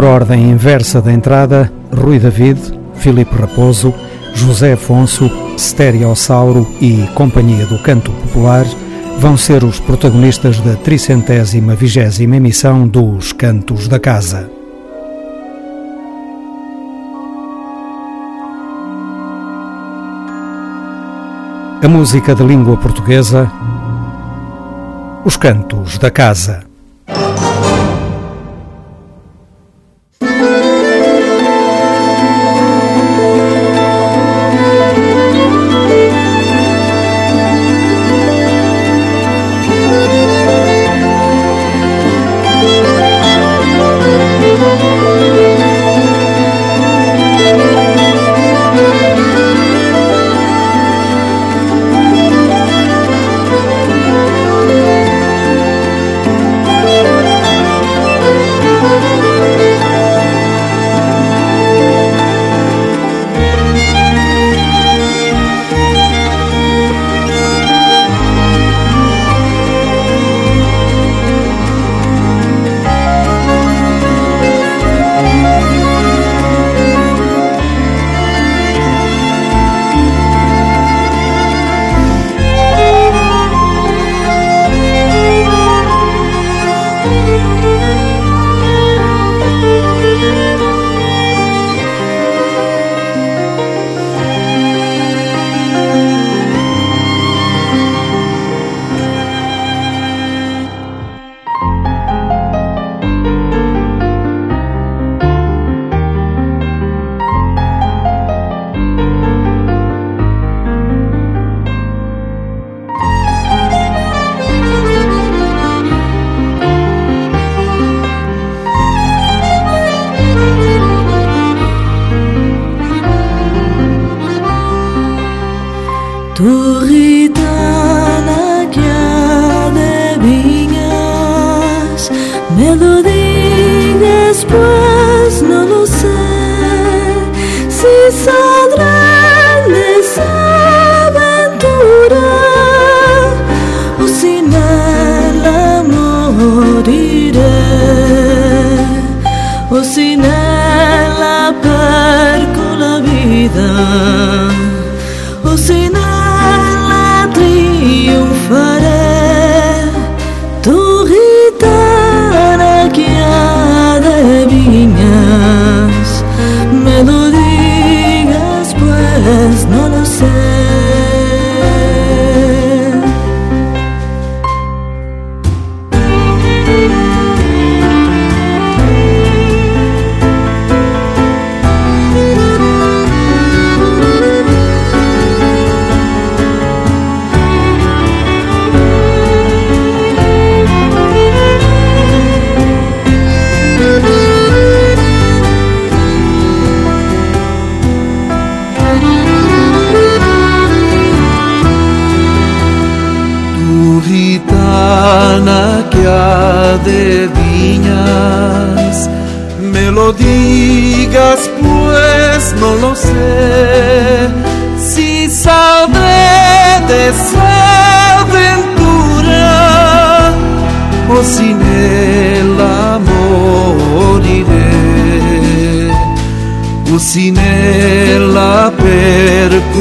por ordem inversa da entrada, Rui David, Filipe Raposo, José Afonso, Stereossauro e Companhia do Canto Popular vão ser os protagonistas da tricentésima vigésima emissão dos Cantos da Casa. A música de língua portuguesa, os Cantos da Casa.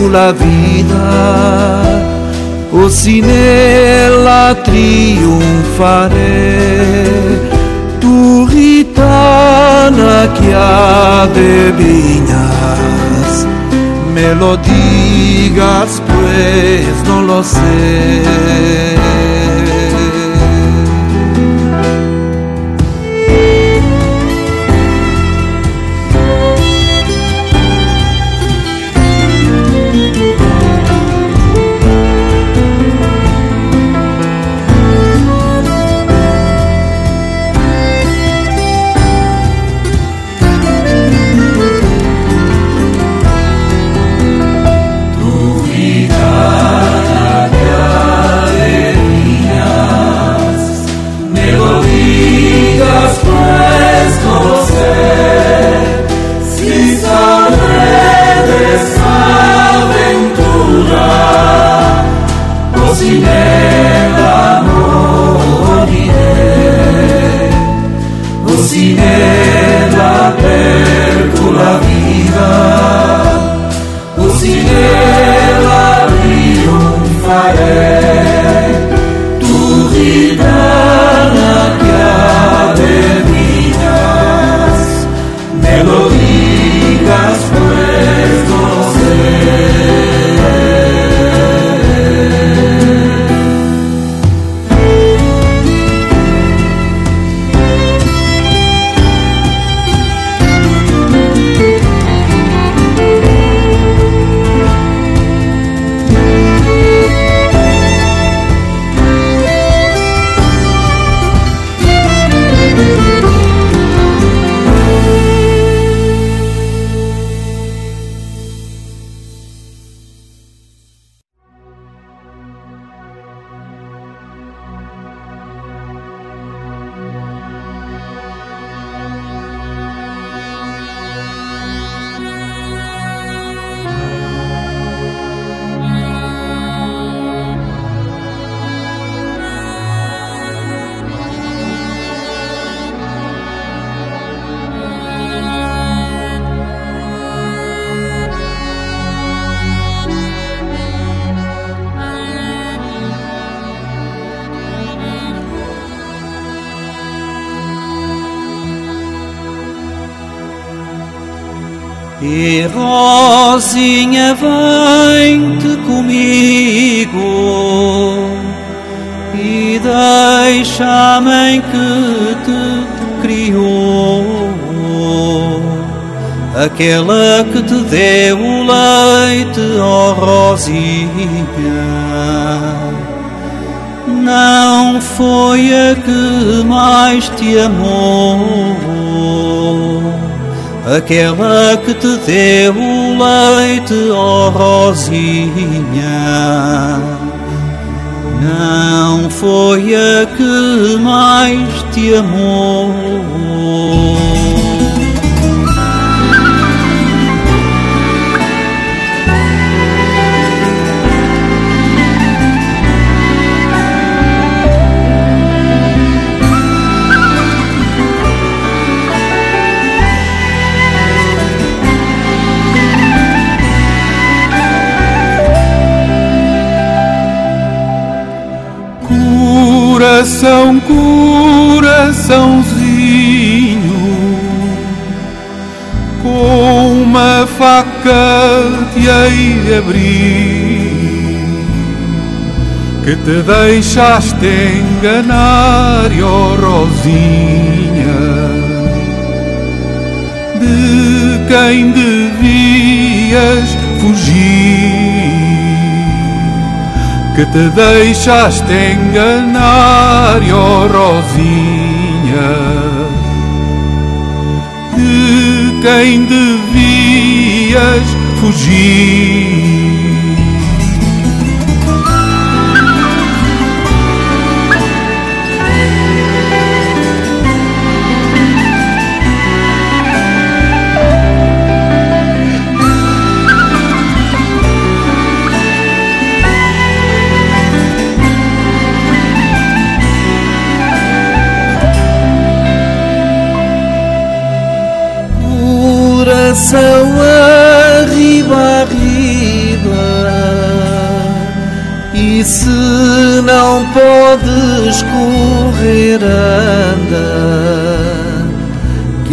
La vida, o si nella trionfare, tu gitana che adivinas, me lo pues no lo sé. Rosinha, vem-te comigo e deixa a mãe que te criou, aquela que te deu o leite, ó oh Rosinha. Não foi a que mais te amou aquela que te deu o leite, oh Rosinha. Não foi a que mais te amou. Coração, coraçãozinho, com uma faca te hei de abrir, que te deixaste enganar, oh Rosinha, de quem devias fugir que te deixaste enganar, oh Rosinha, de quem devias fugir.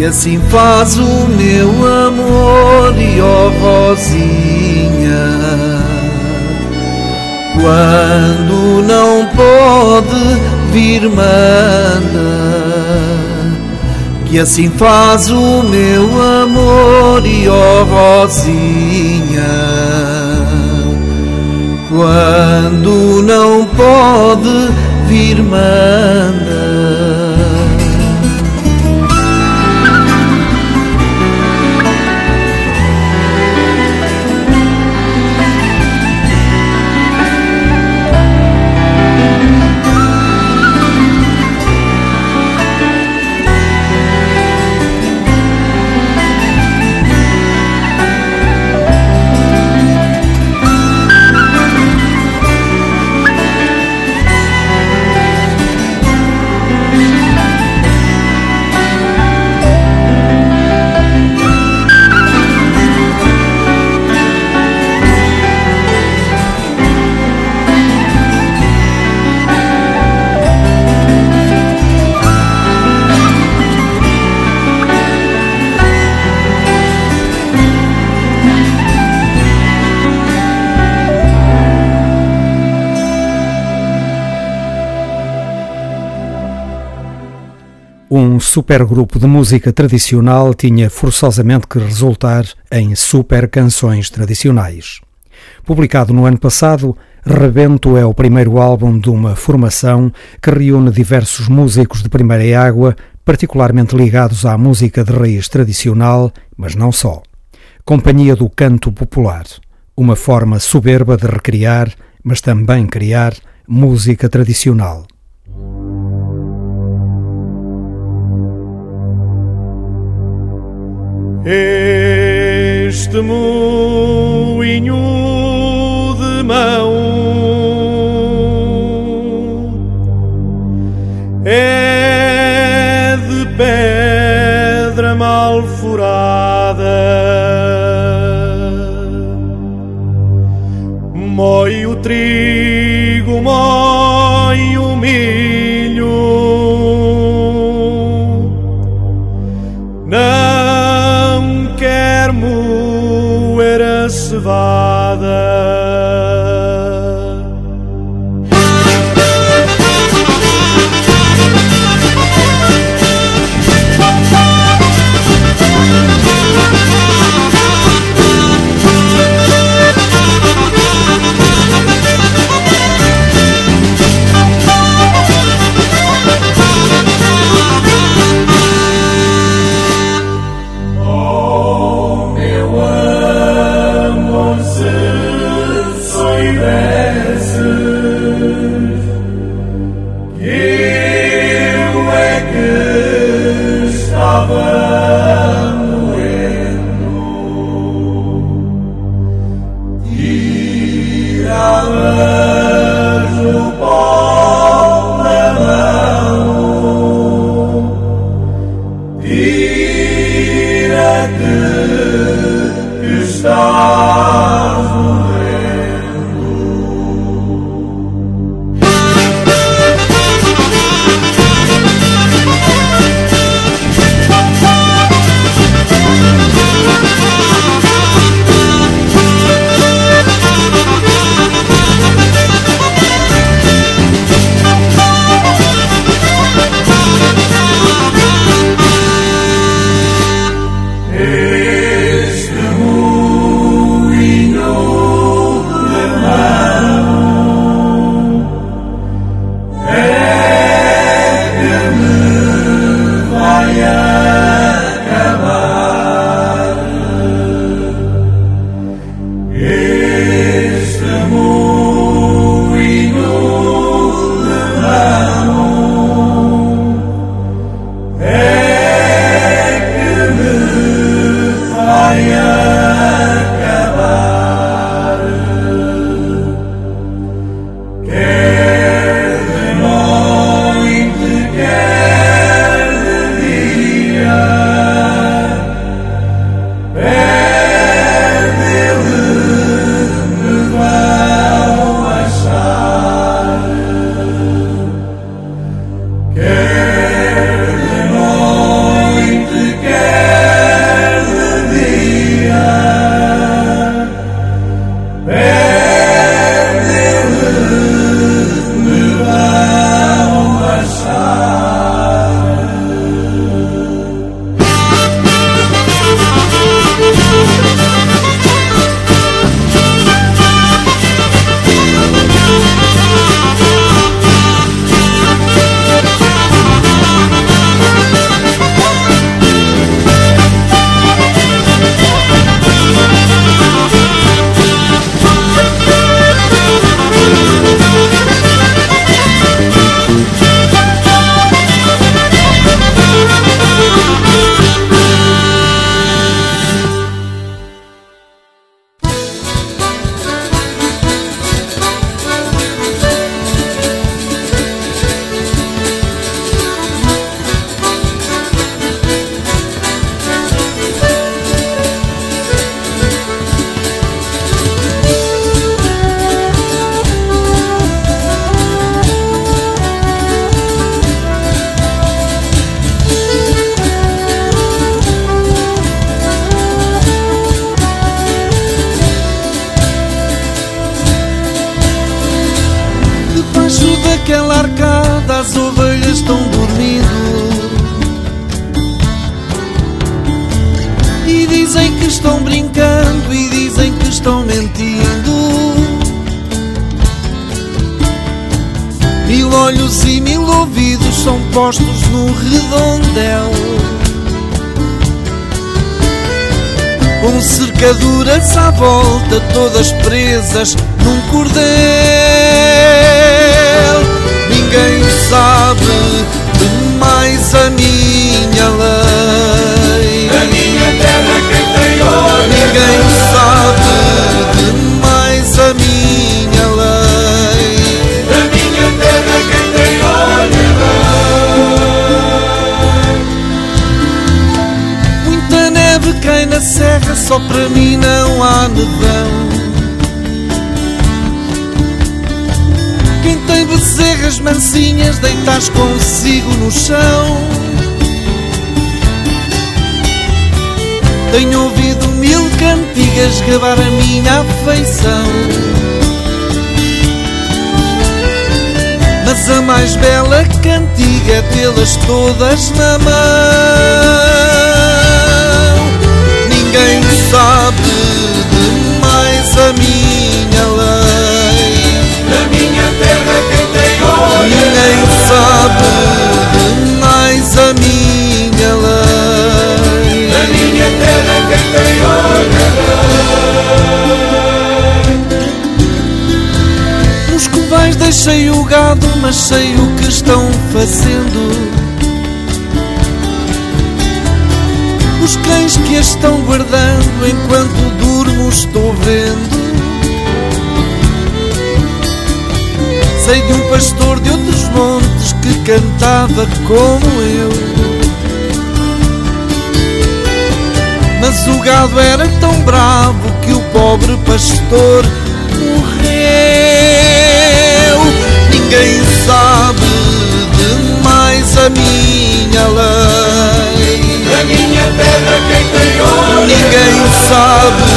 Assim faz o meu amor e ó Rosinha. Quando não pode vir, manda que assim faz o meu amor e ó Rosinha quando não pode vir mandar supergrupo de música tradicional tinha forçosamente que resultar em super canções tradicionais. Publicado no ano passado, Rebento é o primeiro álbum de uma formação que reúne diversos músicos de primeira água, particularmente ligados à música de raiz tradicional, mas não só. Companhia do Canto Popular, uma forma soberba de recriar, mas também criar, música tradicional. Este moinho de mão é de pedra mal furada, mói o trigo, mói divine. Deixei o gado, mas sei o que estão fazendo. Os cães que a estão guardando enquanto durmo estou vendo. Sei de um pastor de outros montes que cantava como eu. Mas o gado era tão bravo que o pobre pastor Ninguém sabe demais a minha lei. Na minha terra quem tem. Ninguém sabe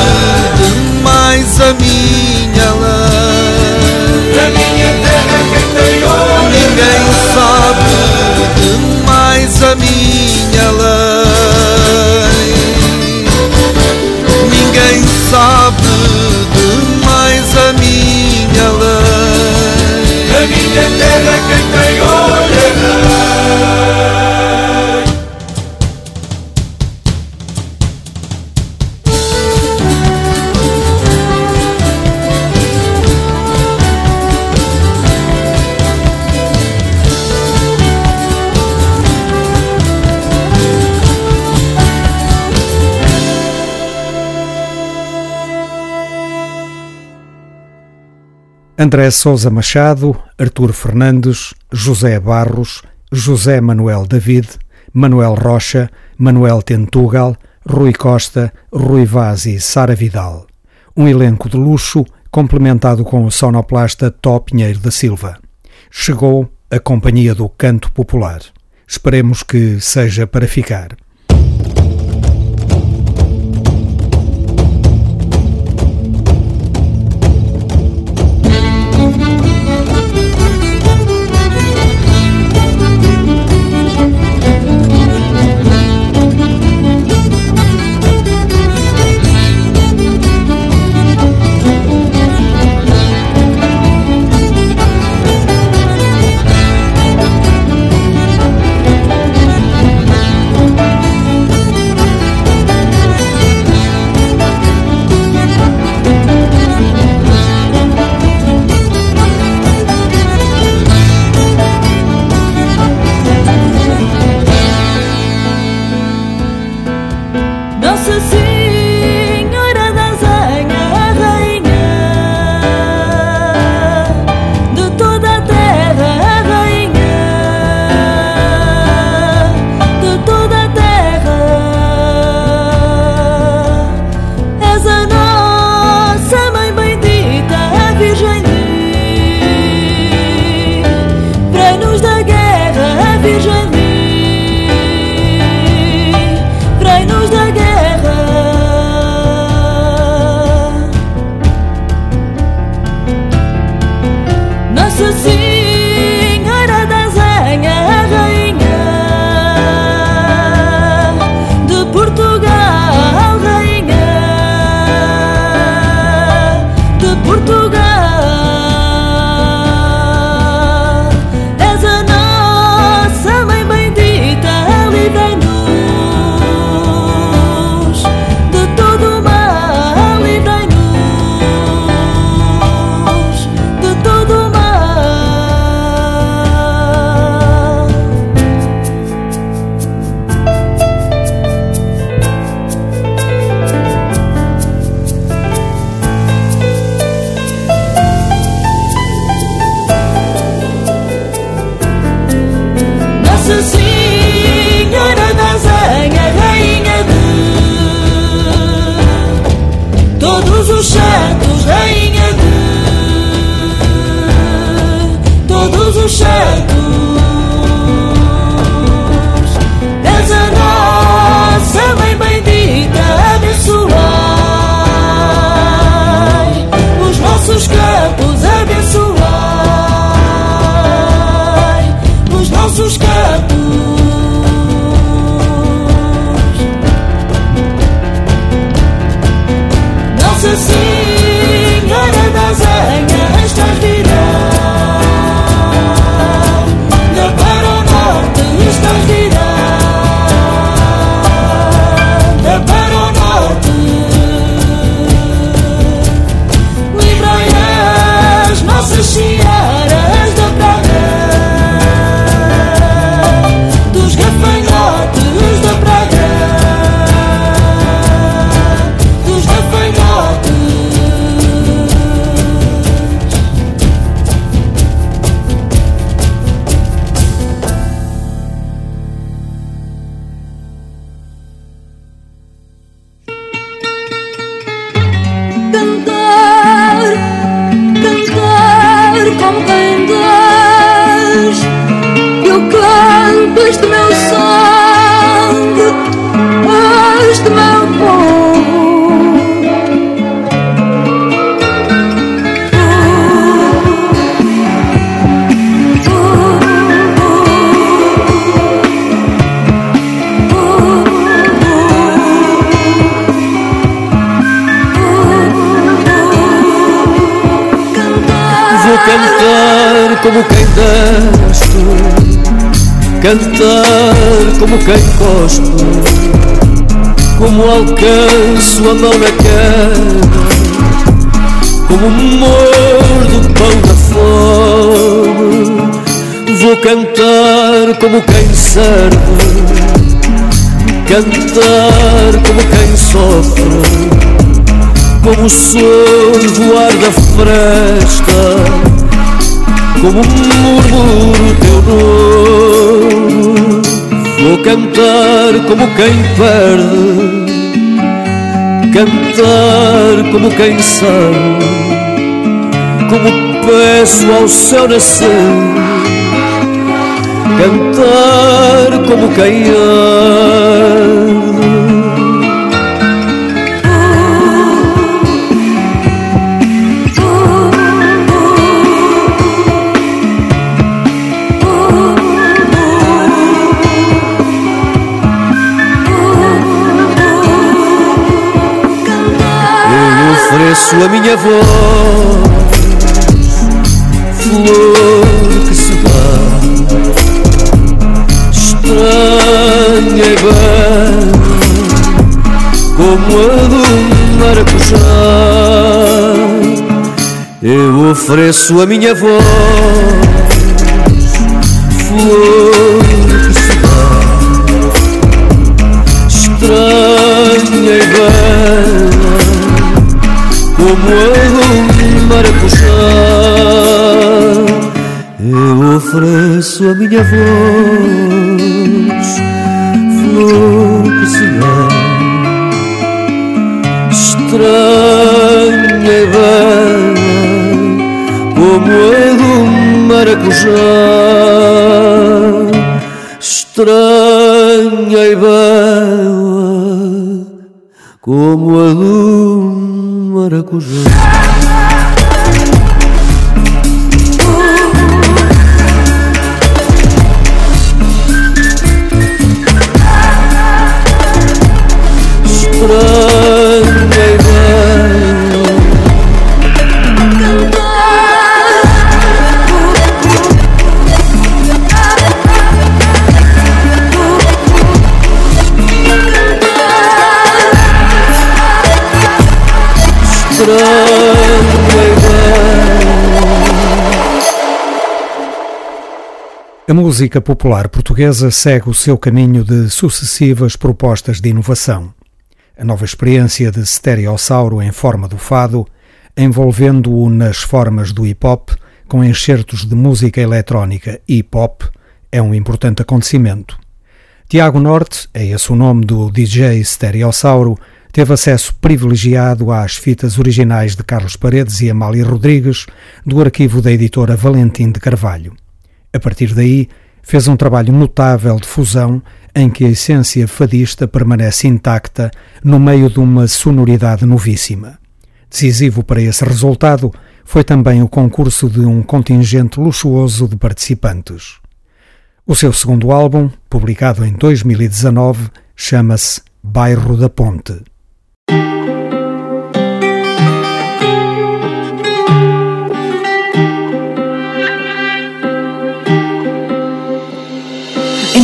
demais a minha lei. Na minha terra quem tem. Ninguém sabe demais a minha lei. Ninguém sabe lei. Na minha terra quem André Sousa Machado, Artur Fernandes, José Barros, José Manuel David, Manuel Rocha, Manuel Tentugal, Rui Costa, Rui Vaz e Sara Vidal. Um elenco de luxo complementado com o sonoplasta Tó Pinheiro da Silva. Chegou a Companhia do Canto Popular. Esperemos que seja para ficar. Cantar como quem cospe, como alcanço a mão na queda, como mordo o pão da fome. Vou cantar como quem serve, cantar como quem sofre como o sol voar da fresta, como murmúrio teu nome. Vou cantar como quem perde, cantar como quem sabe, como peço ao céu nascer, cantar como quem arde. Ofereço a minha voz, flor que se dá, estranha e bela, como a do maracujá. Eu ofereço a minha voz, flor que se dá, estranha e bela como um maracujá. Eu ofereço a minha voz, flor que estranha e bela, como um maracujá. Estranha e bela, como a luz maracujá Pra A música popular portuguesa segue o seu caminho de sucessivas propostas de inovação. A nova experiência de Stereossauro em forma do fado, envolvendo-o nas formas do hip-hop, com enxertos de música eletrónica e pop, é um importante acontecimento. Tiago Norte, é esse o nome do DJ Stereossauro, teve acesso privilegiado às fitas originais de Carlos Paredes e Amália Rodrigues, do arquivo da editora Valentim de Carvalho. A partir daí, fez um trabalho notável de fusão em que a essência fadista permanece intacta no meio de uma sonoridade novíssima. Decisivo para esse resultado foi também o concurso de um contingente luxuoso de participantes. O seu segundo álbum, publicado em 2019, chama-se Bairro da Ponte.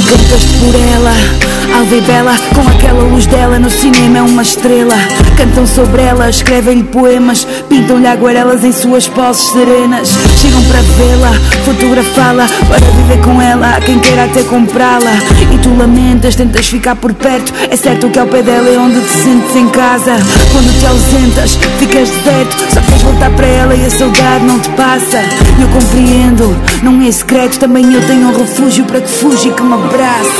Encantas-te por ela, e bela Com aquela luz dela no cinema é uma estrela. Cantam sobre ela, escrevem-lhe poemas Pintam-lhe aguarelas em suas poses serenas. Chegam para vê-la, fotografá-la Para viver com ela, quem queira até comprá-la. E tu lamentas, tentas ficar por perto É certo que ao pé dela é onde te sentes em casa. Quando te ausentas, ficas deserto Só queres voltar para ela e a saudade não te passa Eu compreendo, não é secreto Também eu tenho um refúgio para que fuja e que me abrace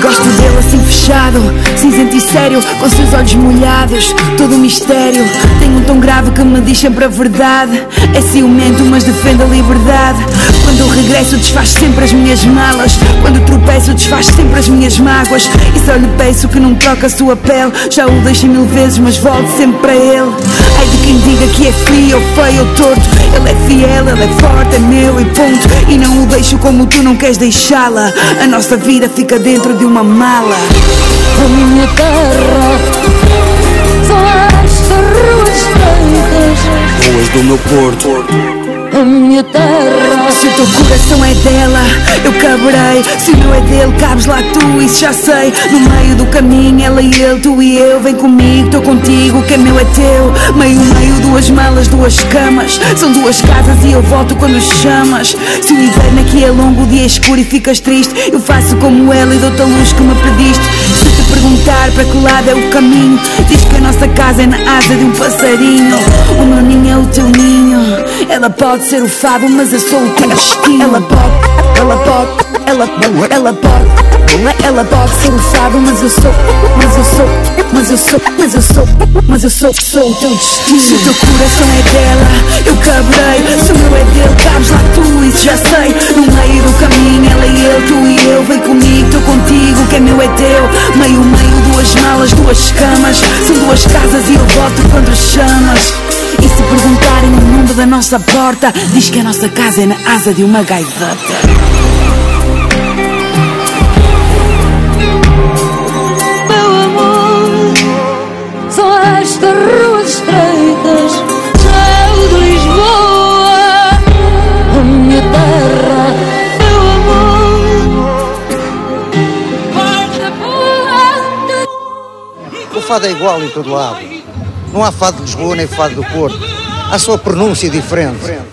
Gosto dele assim fechado, cinzento e sério, com seus olhos molhados, todo um mistério. Tem um tom grave que me diz sempre a verdade. É ciumento, mas defende a liberdade. Quando eu regresso, desfaz sempre as minhas malas. Quando tropeço, desfaz sempre as minhas mágoas. E só lhe peço que não troque a sua pele. Já o deixei mil vezes, mas volte sempre para ele. Ai de quem diga que é frio, ou feio ou torto. Ele é fiel, ele é forte, é meu e ponto. E não o deixo como tu não queres deixá-la. A nossa vida fica dentro de uma mala. A minha terra são estas ruas estreitas. Ruas do meu Porto a minha terra. Se o teu coração é dela, eu caberei. Se o meu é dele, cabes lá tu, isso já sei. No meio do caminho, ela e ele, tu e eu. Vem comigo, estou contigo, que é meu é teu. Meio, meio, duas malas, duas camas. São duas casas e eu volto quando chamas. Se o inverno aqui é longo, o dia é escuro e ficas triste, eu faço como ela e dou-te a luz que me pediste. Perguntar para que lado é o caminho, diz que a nossa casa é na asa de um passarinho. O meu ninho é o teu ninho. Ela pode ser o fado, mas eu sou o teu destino. Ela pode, ela pode, ela, ela pode. Ela pode ser fado, mas eu sou, mas eu sou, mas eu sou, mas eu sou, mas eu sou, sou o teu destino. Se o teu coração é dela, eu cabrei. Se o meu é dele, cabes lá tu, isso já sei. No meio do caminho, ela e eu, tu e eu. Vem comigo, tô contigo, que é meu é teu. Meio, meio, duas malas, duas camas. São duas casas e eu volto quando chamas. E se perguntarem o número da nossa porta, diz que a nossa casa é na asa de uma gaivota. Estas ruas estreitas, céu de Lisboa, a minha terra, meu amor. O fado é igual em todo lado. Não há fado de Lisboa nem fado do Porto. Há só pronúncia diferente.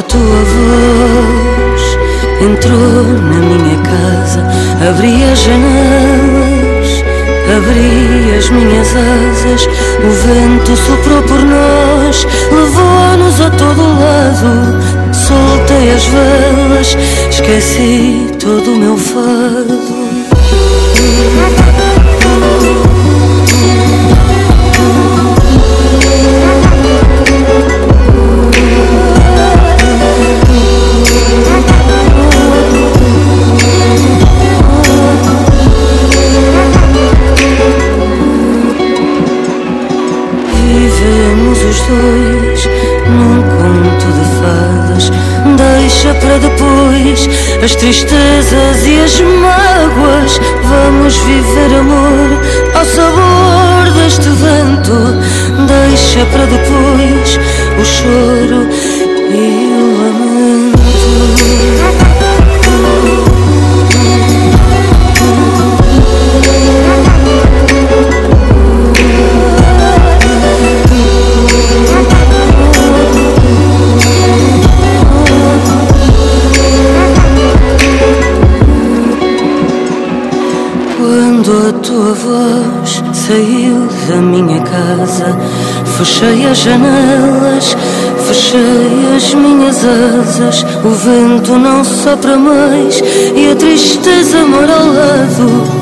A tua voz entrou na minha casa, abri as janelas, abri as minhas asas, o vento soprou por nós, levou-nos a todo lado. Soltei as velas, esqueci todo o meu fado. As tristezas e as mágoas. Vamos viver amor ao sabor deste vento. Deixa para depois o choro tua voz saiu da minha casa. Fechei as janelas, fechei as minhas asas. O vento não sopra mais e a tristeza mora ao lado.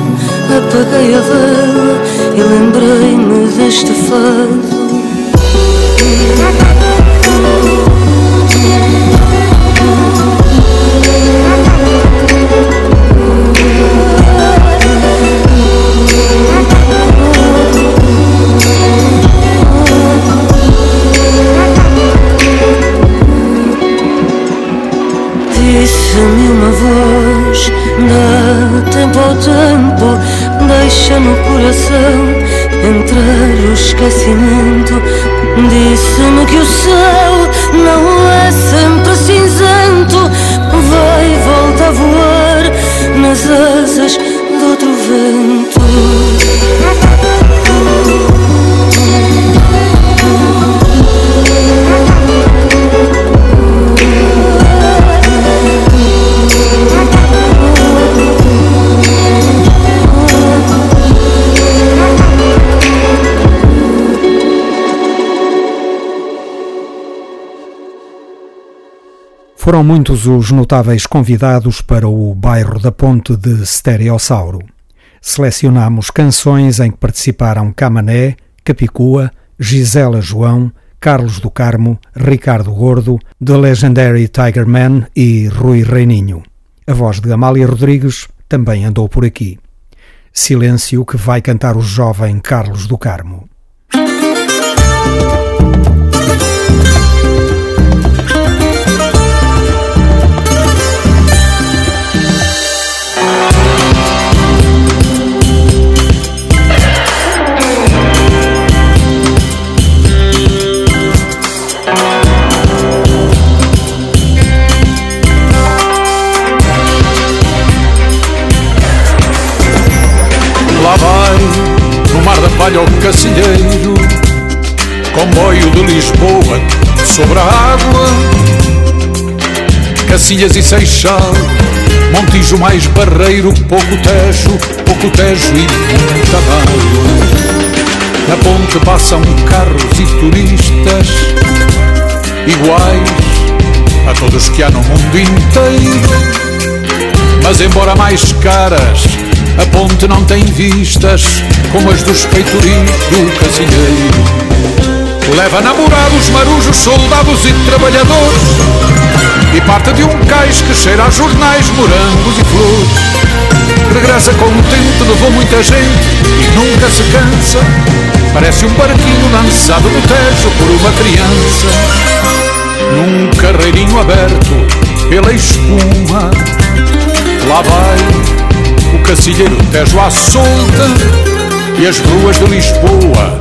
Apaguei a vela e lembrei-me deste fado. Ao deixa no coração entrar o esquecimento. Disse-me que o céu não é sempre cinzento, vai e volta a voar nas asas de outro vento. Foram muitos os notáveis convidados para o bairro da Ponte de Stereossauro. Selecionamos canções em que participaram Camané, Capicua, Gisela João, Carlos do Carmo, Ricardo Gordo, The Legendary Tiger Man e Rui Reininho. A voz de Amália Rodrigues também andou por aqui. Silêncio que vai cantar o jovem Carlos do Carmo. No mar da palha o cacilheiro Comboio de Lisboa sobre a água. Cacilhas e Seixal Montijo mais Barreiro Pouco Tejo, pouco Tejo e muita água Na ponte passam carros e turistas Iguais a todos que há no mundo inteiro. Mas embora mais caras, a ponte não tem vistas como as dos peitoris do cacilheiro. Leva namorados, marujos, soldados e trabalhadores. E parte de um cais que cheira a jornais, morangos e flores. Regressa contente, levou muita gente e nunca se cansa. Parece um barquinho lançado no tejo por uma criança. Num carreirinho aberto pela espuma Lá vai o cacilheiro Tejo à solta E as ruas de Lisboa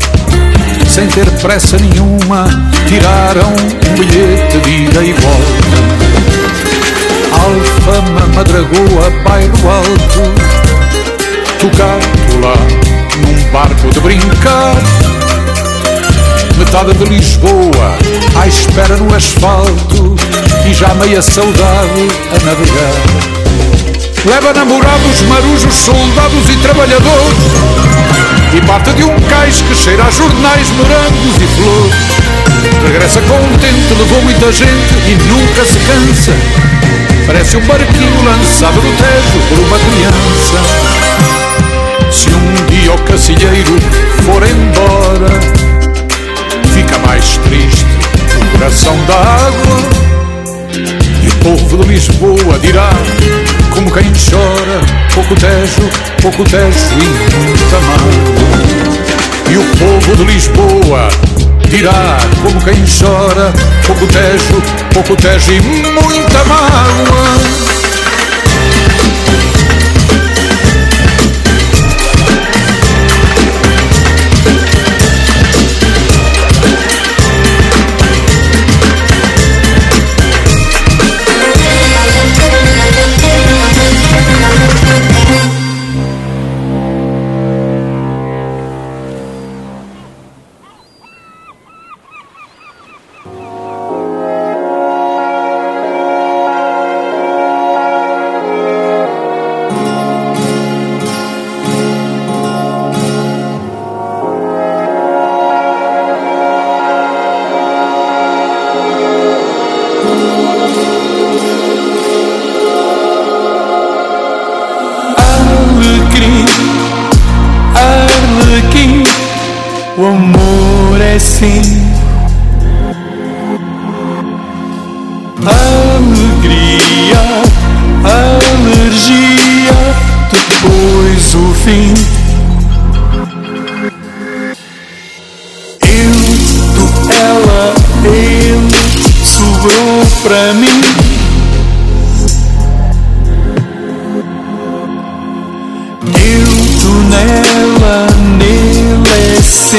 Sem ter pressa nenhuma Tiraram um bilhete de ida e volta. Alfama, Madragoa, Bairro Alto Tocado lá num barco de brincar. Metade de Lisboa à espera no asfalto E já meia saudade a navegar Leva namorados, marujos, soldados e trabalhadores. E parte de um cais que cheira a jornais, morangos e flores. Regressa contente, levou muita gente e nunca se cansa. Parece um barquinho lançado no tejo por uma criança. Se um dia o cacilheiro for embora Fica mais triste o coração da água povo de Lisboa dirá como quem chora, pouco tejo, pouco tejo e muita mágoa. E o povo de Lisboa dirá como quem chora, pouco tejo, pouco tejo e muita mágoa.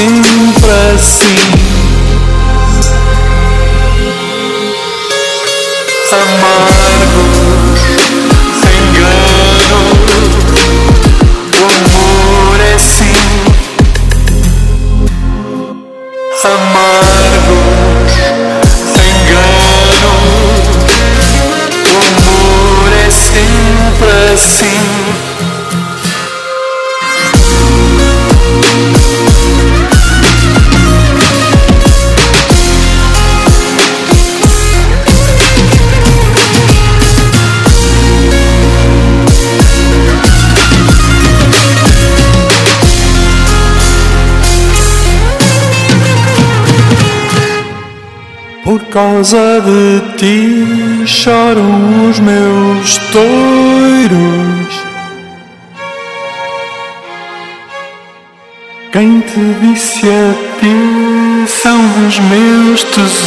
impressing causa de ti choram os meus touros. Quem te disse a ti são os meus tesouros.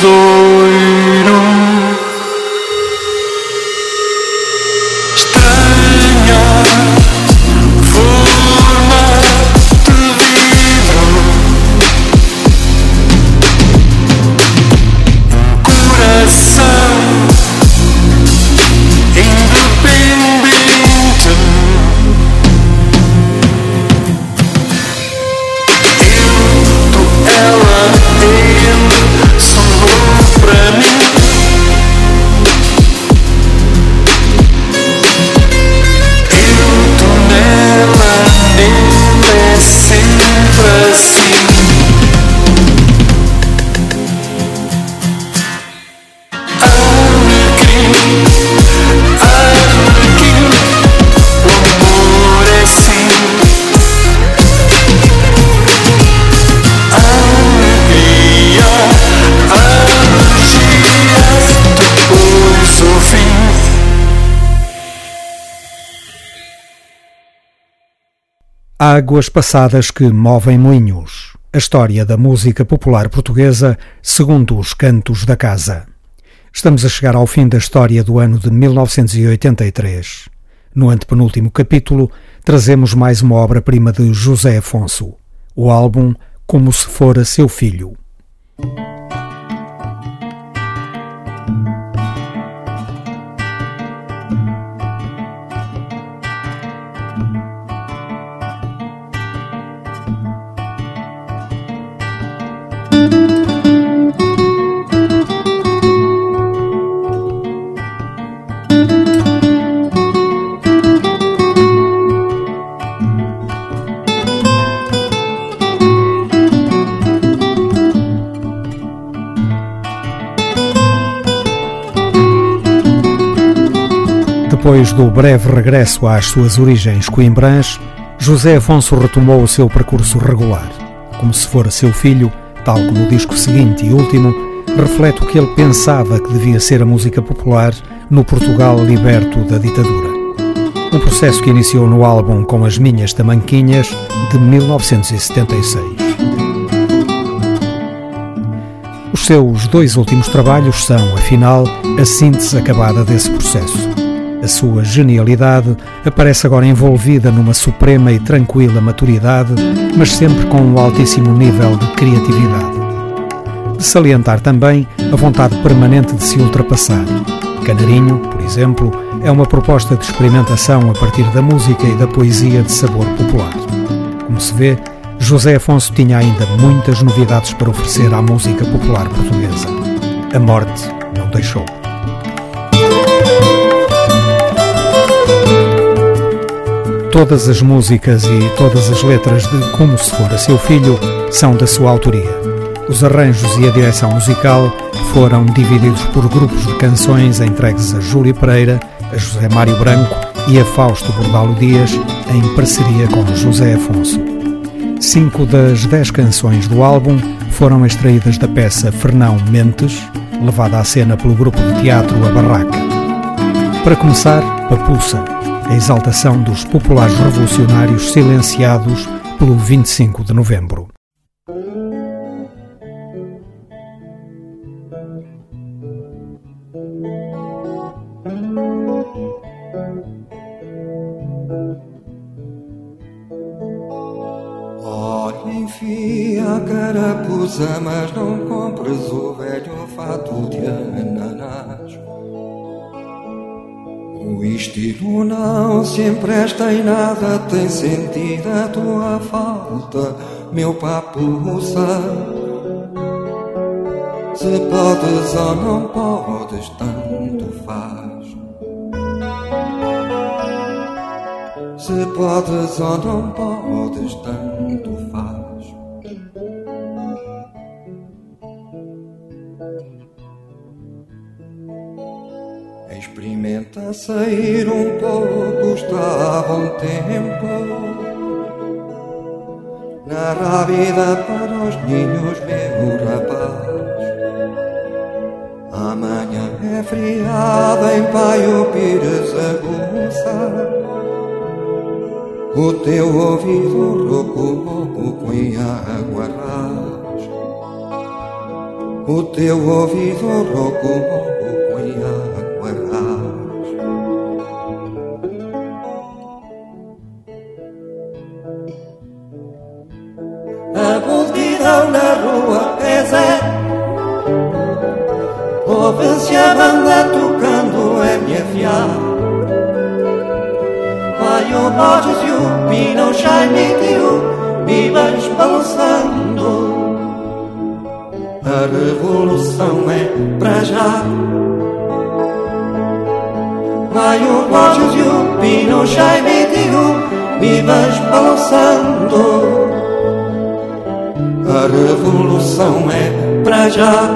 Águas passadas que movem moinhos. A história da música popular portuguesa segundo os cantos da casa. Estamos a chegar ao fim da história do ano de 1983. No antepenúltimo capítulo, trazemos mais uma obra-prima de José Afonso, o álbum Como se fora seu filho. Depois do breve regresso às suas origens coimbrãs, José Afonso retomou o seu percurso regular. Como se fora seu filho, tal como o disco seguinte e último, reflete o que ele pensava que devia ser a música popular no Portugal liberto da ditadura. Um processo que iniciou no álbum Com as Minhas Tamanquinhas, de 1976. Os seus dois últimos trabalhos são, afinal, a síntese acabada desse processo. A sua genialidade aparece agora envolvida numa suprema e tranquila maturidade, mas sempre com um altíssimo nível de criatividade. De salientar também a vontade permanente de se ultrapassar. Canarinho, por exemplo, é uma proposta de experimentação a partir da música e da poesia de sabor popular. Como se vê, José Afonso tinha ainda muitas novidades para oferecer à música popular portuguesa. A morte não deixou. Todas as músicas e todas as letras de Como Se Fora Seu Filho são da sua autoria. Os arranjos e a direção musical foram divididos por grupos de canções entregues a Júlio Pereira, a José Mário Branco e a Fausto Bordalo Dias, em parceria com José Afonso. Cinco das dez canções do álbum foram extraídas da peça Fernão Mentes, levada à cena pelo grupo de teatro A Barraca. Para começar, Papuça, a exaltação dos populares revolucionários silenciados pelo 25 de novembro. Não se empresta em nada, tem sentido a tua falta, meu papuça. Se podes ou não podes, tanto faz. Se podes ou não podes, tanto faz. Experimenta sair um pouco, está a bom tempo. Na vida para os ninhos, meu rapaz. Amanhã é friada em Paio Pires Aguça O teu ouvido rouco com água ras O teu ouvido rouco é pra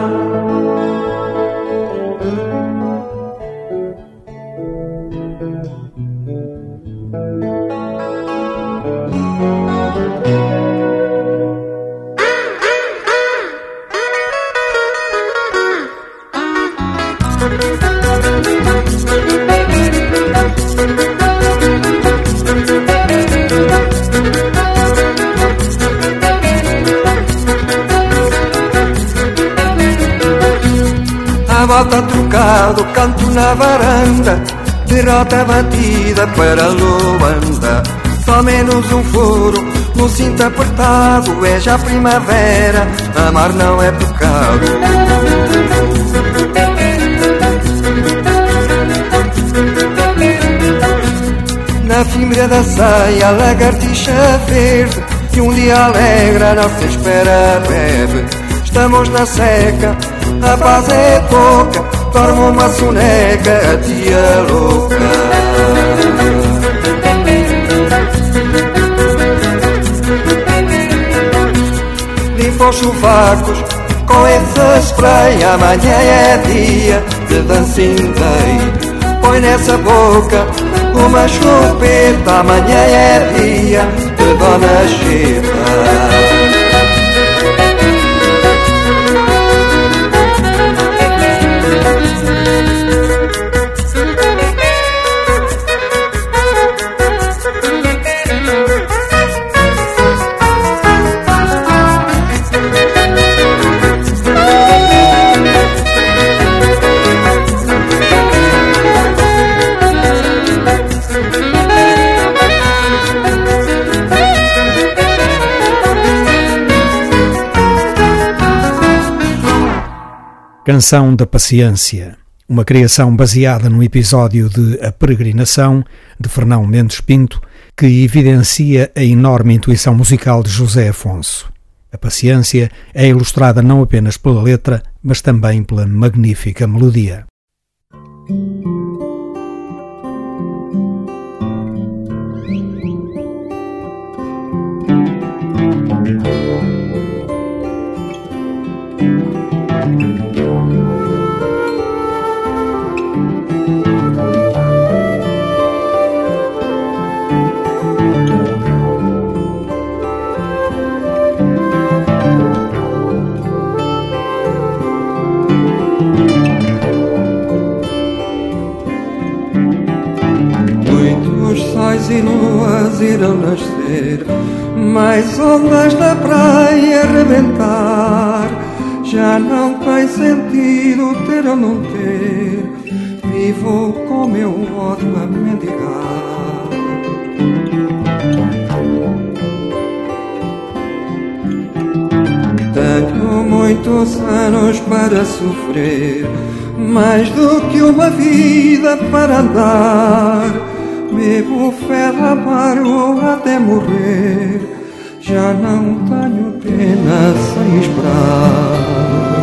apertado É já primavera, amar não é pecado Na fimbra da saia, lagartixa verde E um dia alegra, a nossa espera breve Estamos na seca, a paz é pouca, dorme uma soneca, a tia louca. Limpa os sovacos com esse spray, amanhã é dia de dancing day. Põe nessa boca uma chupeta, amanhã é dia de Dona Chita. Canção da Paciência, uma criação baseada no episódio de A Peregrinação, de Fernão Mendes Pinto, que evidencia a enorme intuição musical de José Afonso. A paciência é ilustrada não apenas pela letra, mas também pela magnífica melodia. E luas irão nascer, mais ondas da praia arrebentar. Já não tem sentido ter ou não ter, vivo com meu ódio a mendigar. Tenho muitos anos para sofrer, mais do que uma vida para andar Bebo ferro amargo até morrer Já não tenho pena sem esperar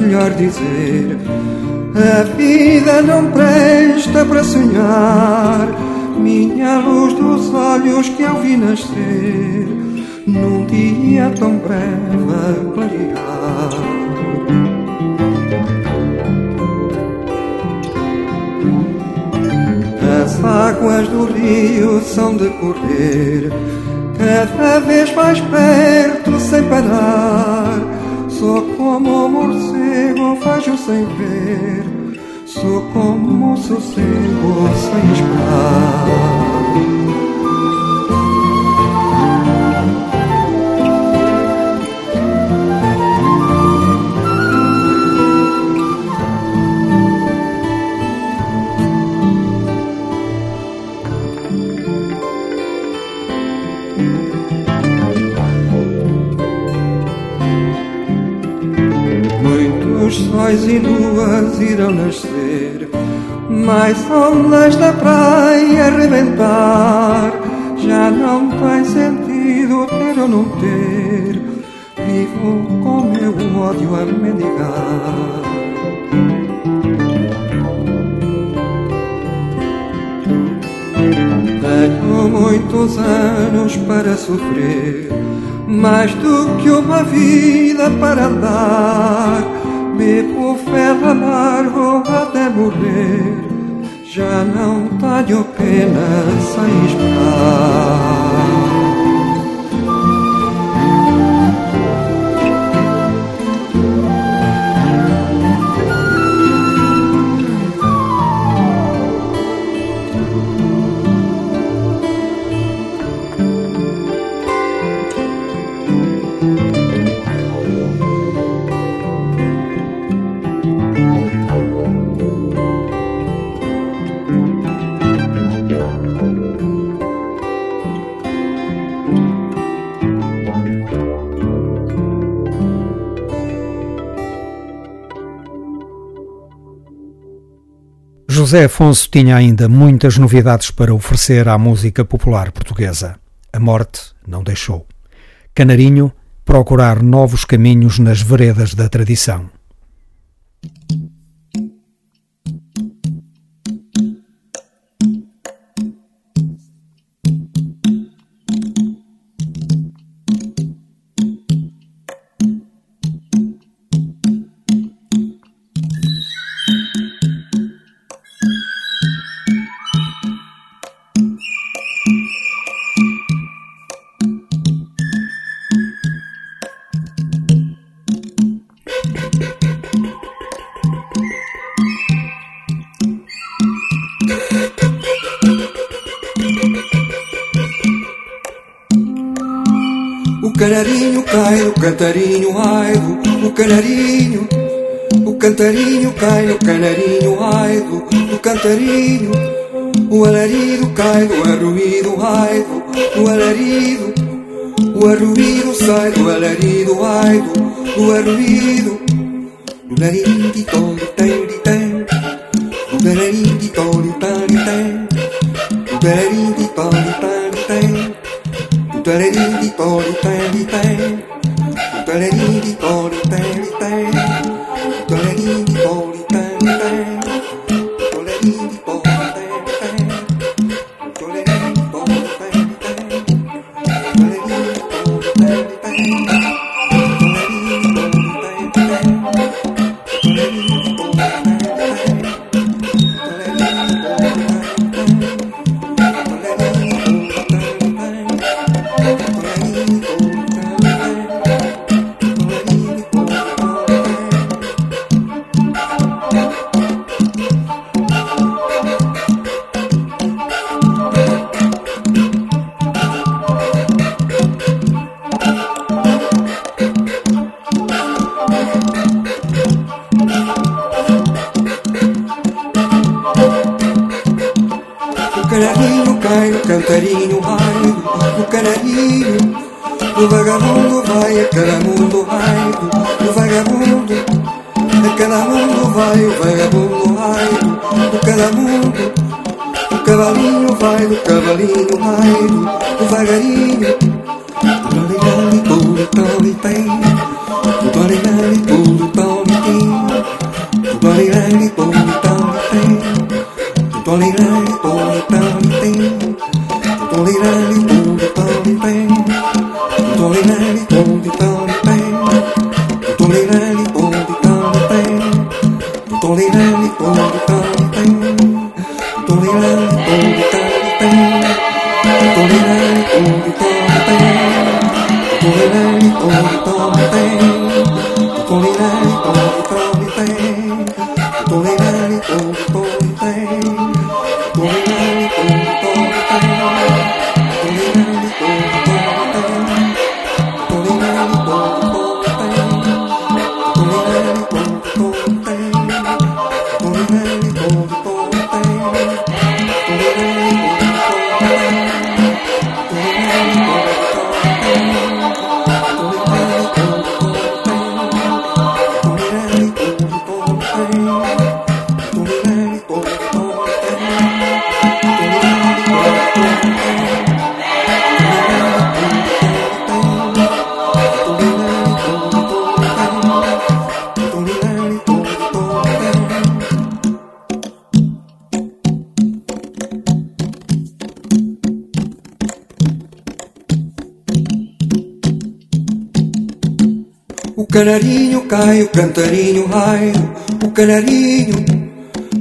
melhor dizer. A vida não presta para sonhar, minha luz dos olhos que eu vi nascer num dia tão breve a. As águas do rio são de correr cada vez mais perto sem parar. Sou como um morcego, vejo sem ver. Sou como um sossego sem esperar. Sóis e luas irão nascer, mais ondas da praia arrebentar. Já não tem sentido ter ou não ter, vivo com meu ódio a mendigar. Tenho muitos anos para sofrer, mais do que uma vida para andar ferro amargo até morrer. Já não tenho pena sem esperar José Afonso tinha ainda muitas novidades para oferecer à música popular portuguesa. A morte não deixou. Canarinho, procurar novos caminhos nas veredas da tradição. De todo tem de tem, o nariz de todo tem de tem, o nariz de todo tem de tem, o nariz de todo tem de tem. Toleridi, toli, teli, teli. Toleridi, toli, cai, o cantarinho raio, o canarinho,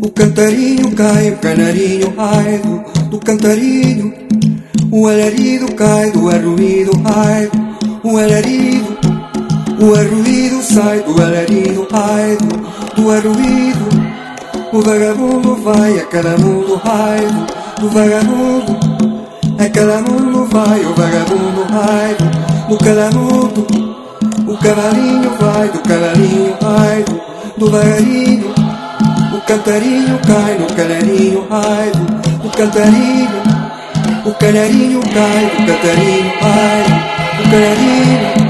o cantarinho cai, o canarinho raio, do cantarinho, o alarido cai, do arruído raio, o alarido, o arruído sai, do alarido raio, do arruído, o vagabundo vai a cada mundo raio, do vagabundo, a cada mundo vai, o vagabundo raio, do cada mundo. O cavalinho vai, do canarinho vai, do, do vagarinho. O cantarinho cai no canarinho vai, do, do cantarinho. O canarinho cai, do cantarinho vai, do canarinho.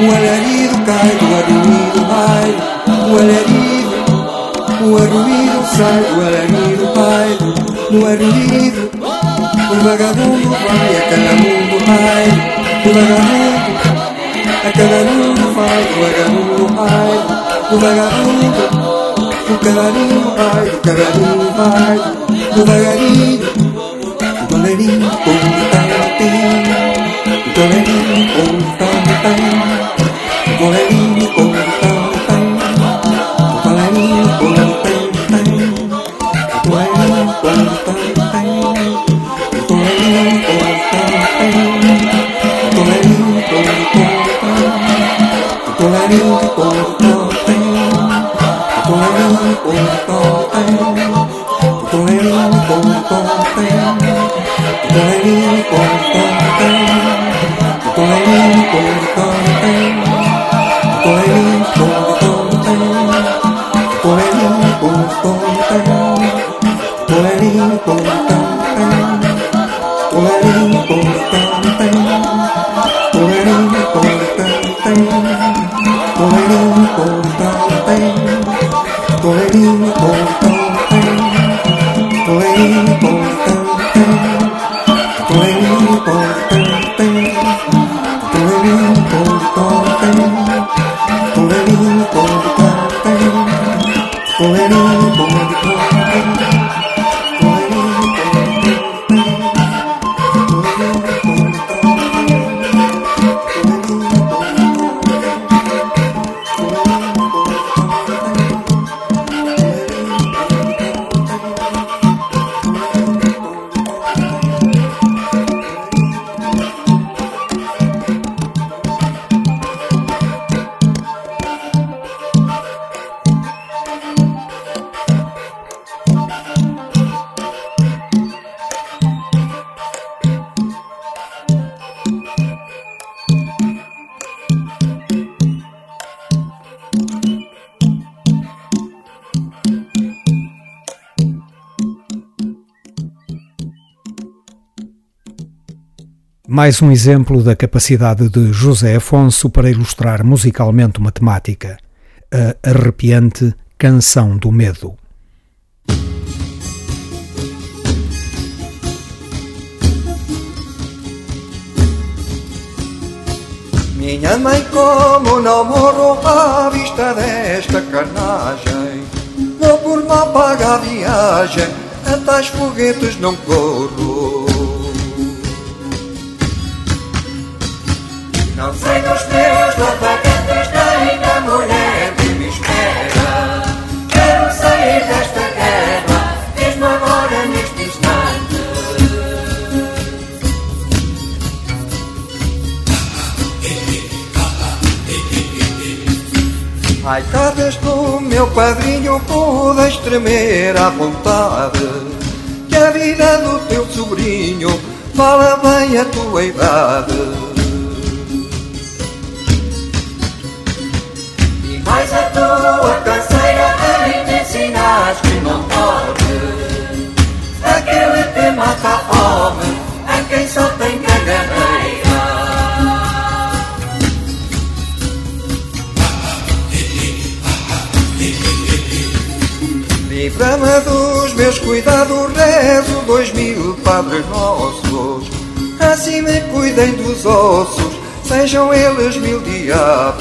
O alarido cai, do arruído vai, do alarido. O arruído sai, do alarido vai, do, do arruído. O vagabundo vai, a cada mundo vai, o vagabundo. A cada mundo vai, o vagabundo vai, o vagabundo, o canarinho vai, o Mais um exemplo da capacidade de José Afonso para ilustrar musicalmente uma temática, a arrepiante Canção do Medo. Minha mãe, como não morro à vista desta carnagem, vou por mal pagar a viagem, até foguetes não corro. Não sei dos meus louva-tantas nem da mulher que me espera. Quero sair desta guerra, mesmo agora neste instante. Raicadas do meu quadrinho podes tremer à vontade, que a vida do teu sobrinho fala bem a tua idade. Ensinas que não pode. Aquele que mata a fome é quem só tem caganeira. Livra-me dos meus cuidados, rezo dois mil padres nossos. Assim me cuidem dos ossos, sejam eles mil diabos.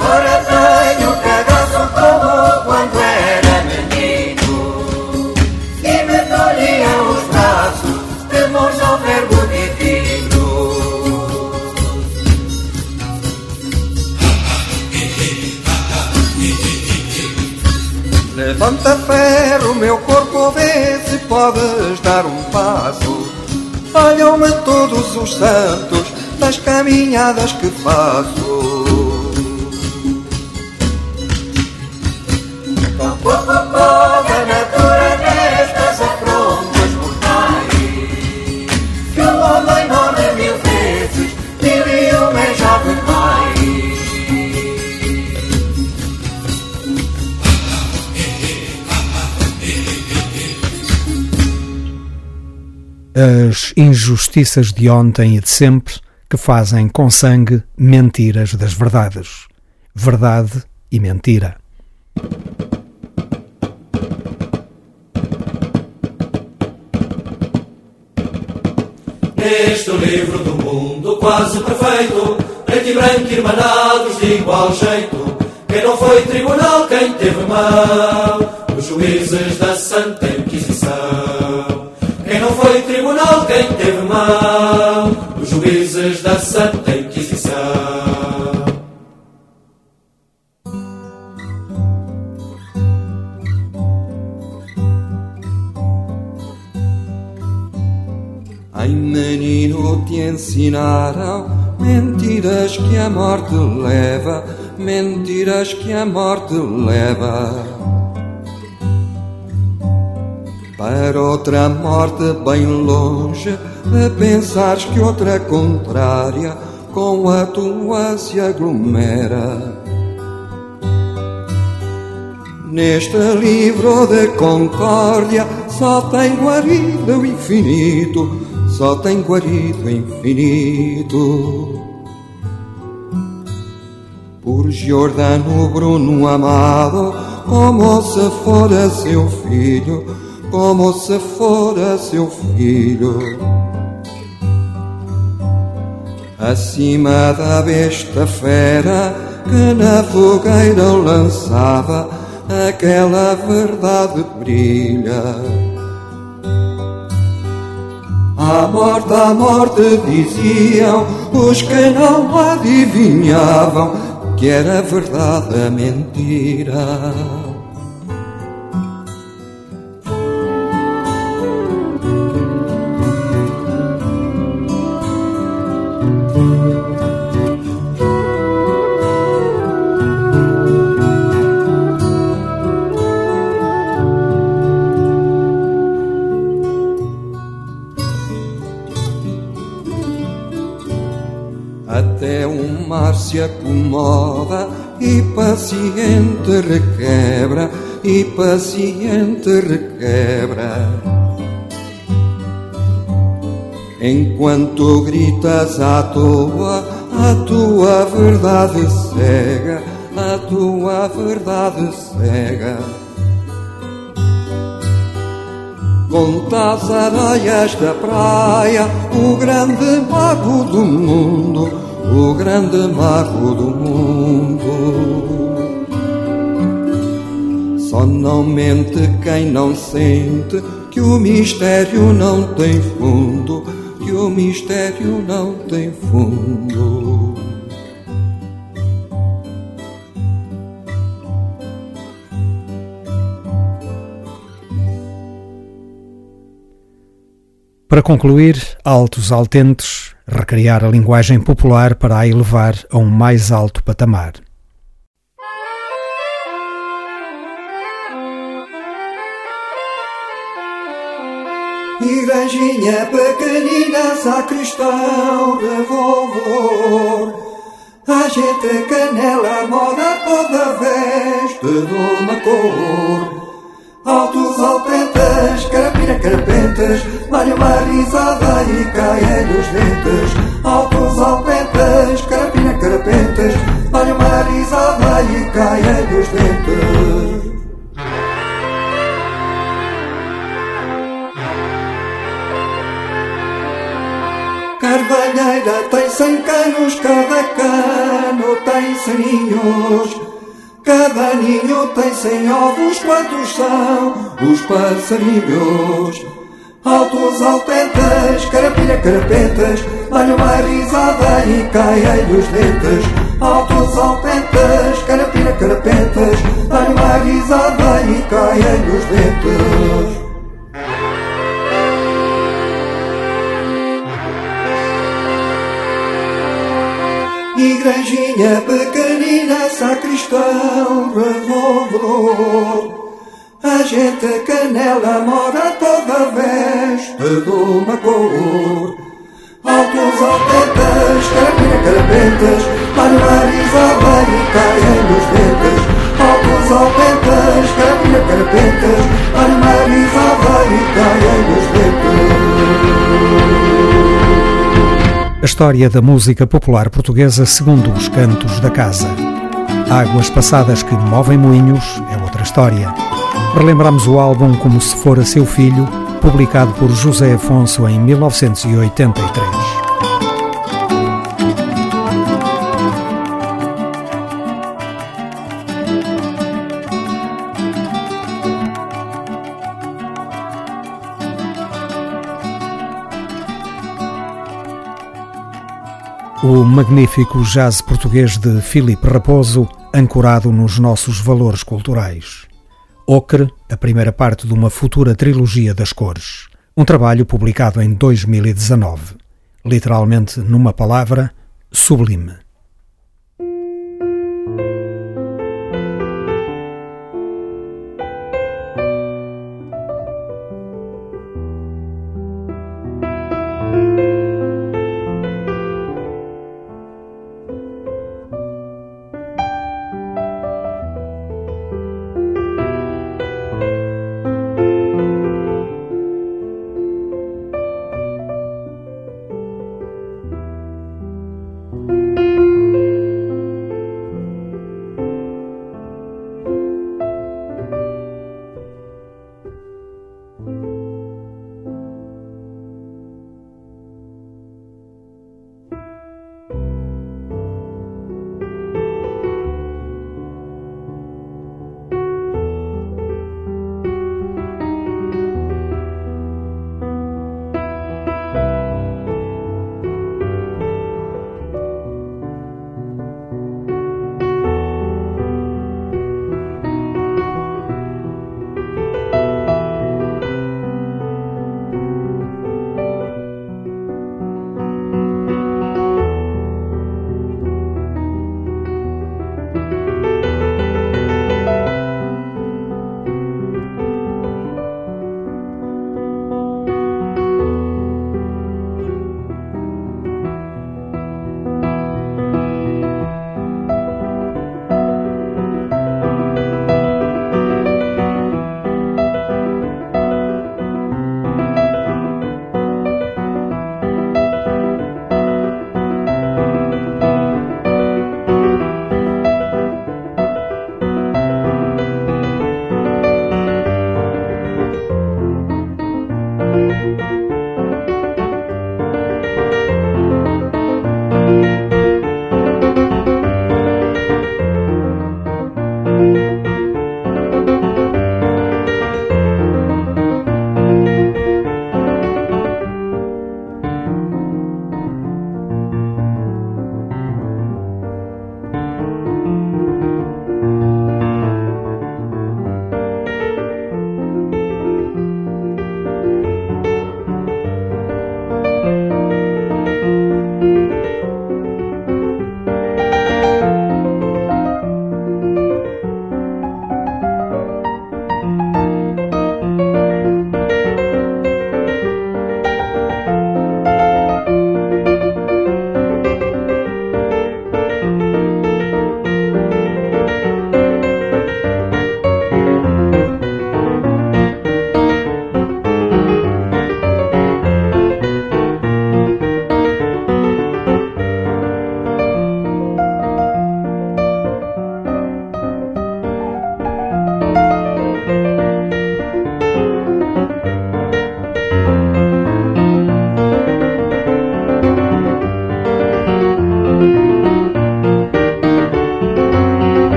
Agora tenho cagaço como quando era menino. E me doliam os braços, temores ao verbo divino. Levanta ferro, meu corpo, vê se podes dar um passo. Olham-me todos os santos das caminhadas que faço. As injustiças de ontem e de sempre que fazem com sangue mentiras das verdades. Verdade e mentira. Neste livro do mundo quase perfeito, preto e branco irmanados de igual jeito. Quem não foi tribunal, quem teve mão, os juízes da Santa Inquisição. Foi tribunal, quem teve mão, os juízes da Santa Inquisição. Ai menino, te ensinaram mentiras que a morte leva, mentiras que a morte leva. Para outra morte bem longe, a pensares que outra contrária com a tua se aglomera. Neste livro de concórdia só tem guarido o infinito, só tem guarido o infinito. Por Giordano Bruno amado, como se fora seu filho, como se fora seu filho. Acima da besta fera que na fogueira lançava, aquela verdade brilha. A morte, a morte diziam os que não adivinhavam que era verdade a mentira. Se acomoda e paciente requebra, e paciente requebra. Enquanto gritas à toa, a tua verdade cega, a tua verdade cega. Conta as areias da praia, o grande mago do mundo, o grande mago do mundo. Só não mente quem não sente que o mistério não tem fundo, que o mistério não tem fundo. Para concluir, altos altentes, recriar a linguagem popular para a elevar a um mais alto patamar. Igrejinha pequenina, sacristão, revolvedor A gente canela, moda toda veste de uma cor Altos alpentas, carapira carapentas Mário uma risada e caem os dentes Altos alpentas, carapira carapentas Mário uma risada e caem os dentes Carvalheira tem cem canos, cada cano tem cem ninhos. Cada ninho tem cem ovos, quantos são os passarinhos? Altos alpentas, carapilha carapetas, olha uma risada e caem os dentes. Altos alpentas, carapilha carapetas, olha uma risada e caem os dentes. Igrejinha pequenina, sacristão, revolvedor. A gente canela mora toda veste de uma cor. Altos alpetas, carapina carapetas, manuarizada e caem nos dentes. Altos alpetas, carapina carapetas, manuarizada e caem nos dentes. A história da música popular portuguesa segundo os cantos da casa. Águas passadas que movem moinhos é outra história. Relembramos o álbum como se fora seu filho, publicado por José Afonso em 1983. O magnífico jazz português de Filipe Raposo, ancorado nos nossos valores culturais. Ocre, a primeira parte de uma futura trilogia das cores. Um trabalho publicado em 2019. Literalmente, numa palavra, sublime.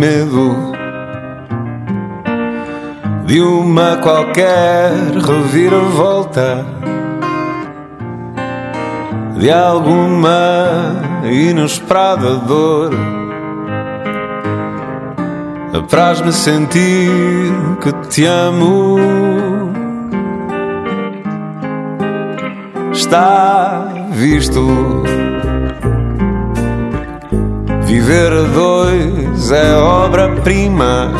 Medo de uma qualquer reviravolta, de alguma inesperada dor. Apraz-me sentir que te amo. Está visto. Viver a dois é obra-prima.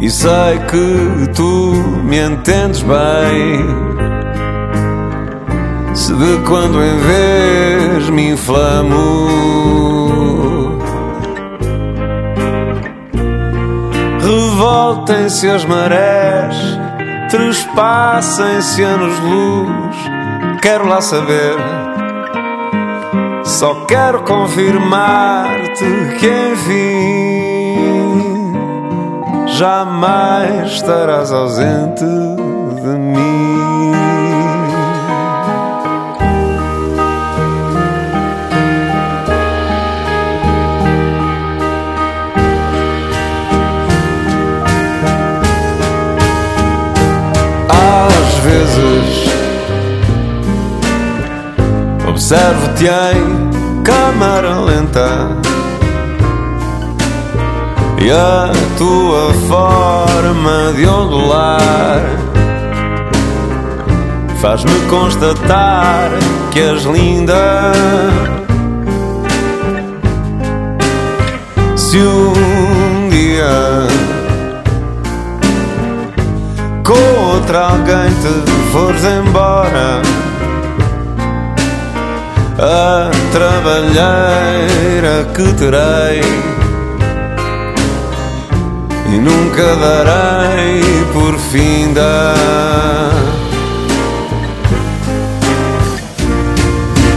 E sei que tu me entendes bem. Se de quando em vez me inflamo. Revoltem-se as marés, trespassem-se anos-luz. Quero lá saber só quero confirmar-te que enfim jamais estarás ausente observo-te em câmara lenta e a tua forma de ondular faz-me constatar que és linda. Se um dia com outra alguém te fores embora a trabalheira que terei e nunca darei por finda.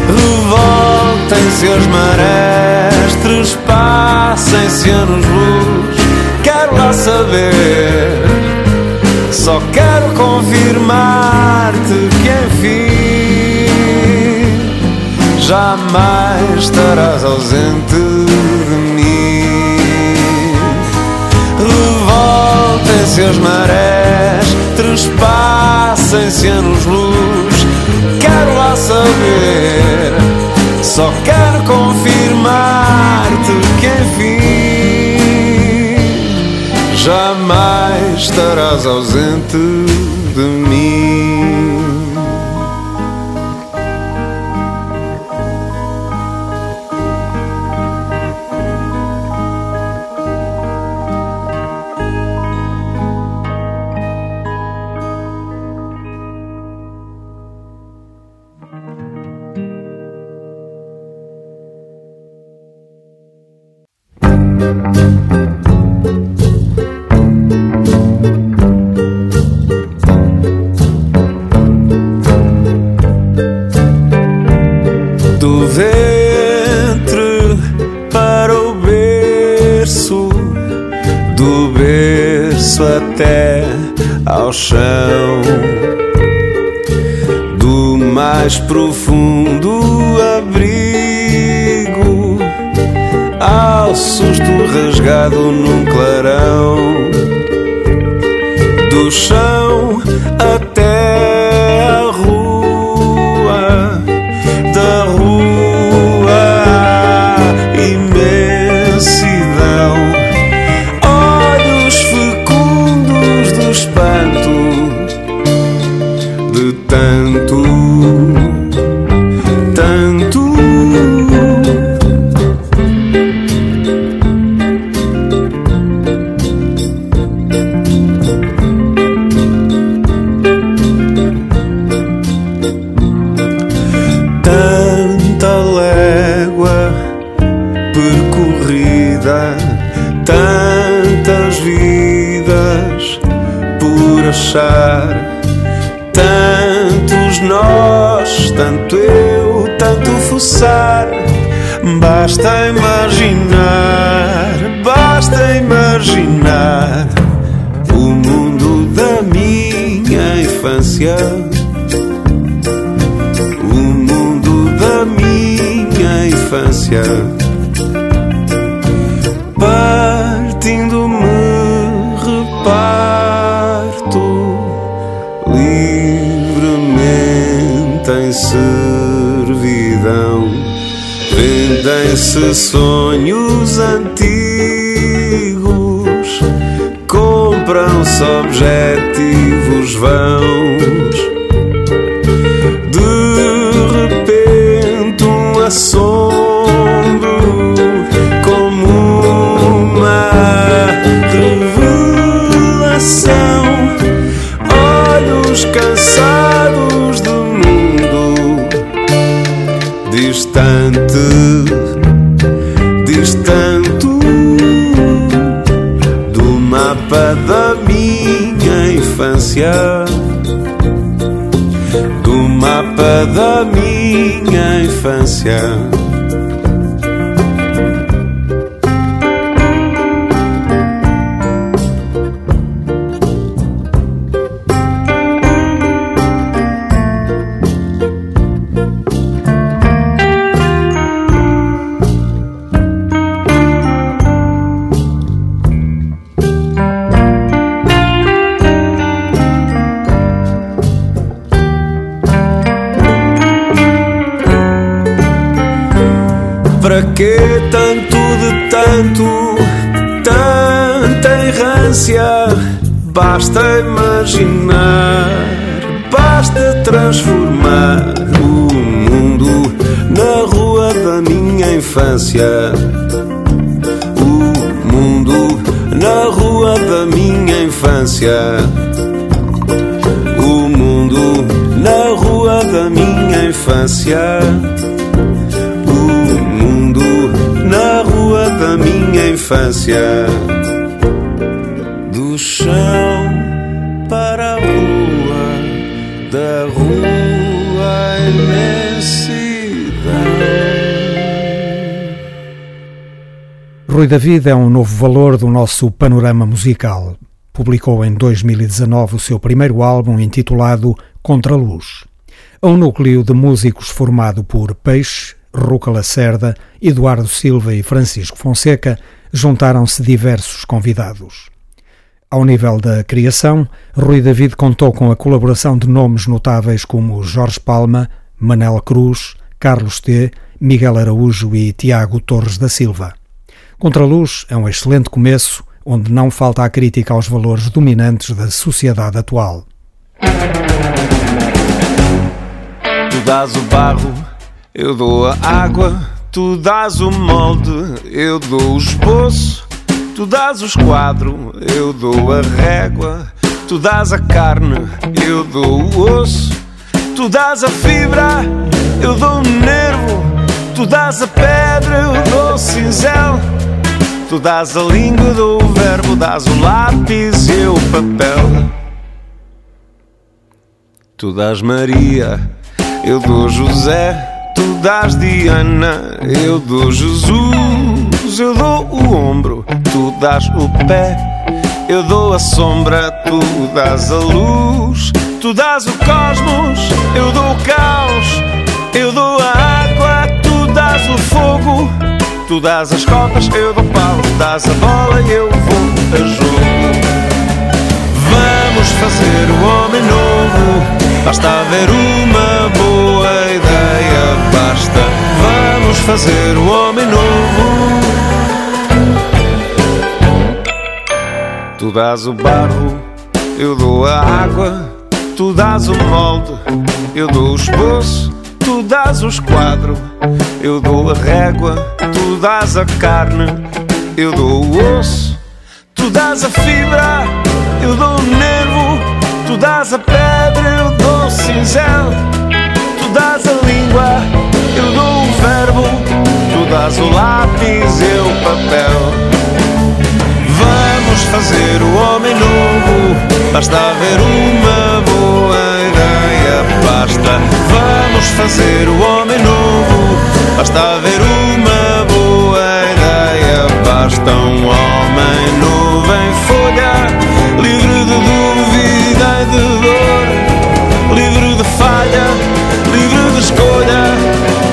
Revoltem-se as marés, trespassem-se anos-luz. Quero lá saber, só quero confirmar-te que enfim jamais estarás ausente de mim. Revoltem-se as marés, trespassem-se anos-luz. Quero lá saber, só quero confirmar-te que enfim jamais estarás ausente até ao chão, do mais profundo abrigo ao susto rasgado num clarão, do chão até fuçar. Basta imaginar, basta imaginar o mundo da minha infância. O mundo da minha infância nesses sonhos antigos compram-se objetivos vãos. De repente, um assombro como uma revelação. Olhos cansados do mundo distante infância. Do mapa da minha infância. Para que tanto de tanto, tanta errância? Basta imaginar, basta transformar o mundo na rua da minha infância. O mundo na rua da minha infância. O mundo na rua da minha infância minha infância. Do chão para a rua, da rua à imensidão. Rui David é um novo valor do nosso panorama musical. Publicou em 2019 o seu primeiro álbum intitulado Contra a Luz. A um núcleo de músicos formado por Peixe, Ruca Lacerda, Eduardo Silva e Francisco Fonseca, juntaram-se diversos convidados. Ao nível da criação, Rui David contou com a colaboração de nomes notáveis como Jorge Palma, Manel Cruz, Carlos T, Miguel Araújo e Tiago Torres da Silva. Contraluz é um excelente começo, onde não falta a crítica aos valores dominantes da sociedade atual. Tu dás o barro, eu dou a água. Tu dás o molde, eu dou o esboço. Tu dás os quadros, eu dou a régua. Tu dás a carne, eu dou o osso. Tu dás a fibra, eu dou o nervo. Tu dás a pedra, eu dou o cinzel. Tu dás a língua, eu dou o verbo. Dás o lápis e o papel. Tu dás Maria, eu dou José. Tu dás Diana, eu dou Jesus. Eu dou o ombro, tu dás o pé. Eu dou a sombra, tu dás a luz. Tu dás o cosmos, eu dou o caos. Eu dou a água, tu dás o fogo. Tu dás as copas, eu dou pau. Dás a bola e eu vou a jogo. Vamos fazer o homem novo. Basta haver uma boa ideia. Basta. Vamos fazer o homem novo. Tu dás o barro, eu dou a água. Tu dás o molde, eu dou o esboço. Tu dás os quadros, eu dou a régua. Tu dás a carne, eu dou o osso. Tu dás a fibra, eu dou o nervo. Tu dás a pedra, eu dou o cinzel. Dás a língua, eu dou o verbo. Tu dás o lápis, eu o papel. Vamos fazer o homem novo. Basta haver uma boa ideia. Basta. Vamos fazer o homem novo. Basta haver uma boa ideia. Basta um homem novo em folha, escolha.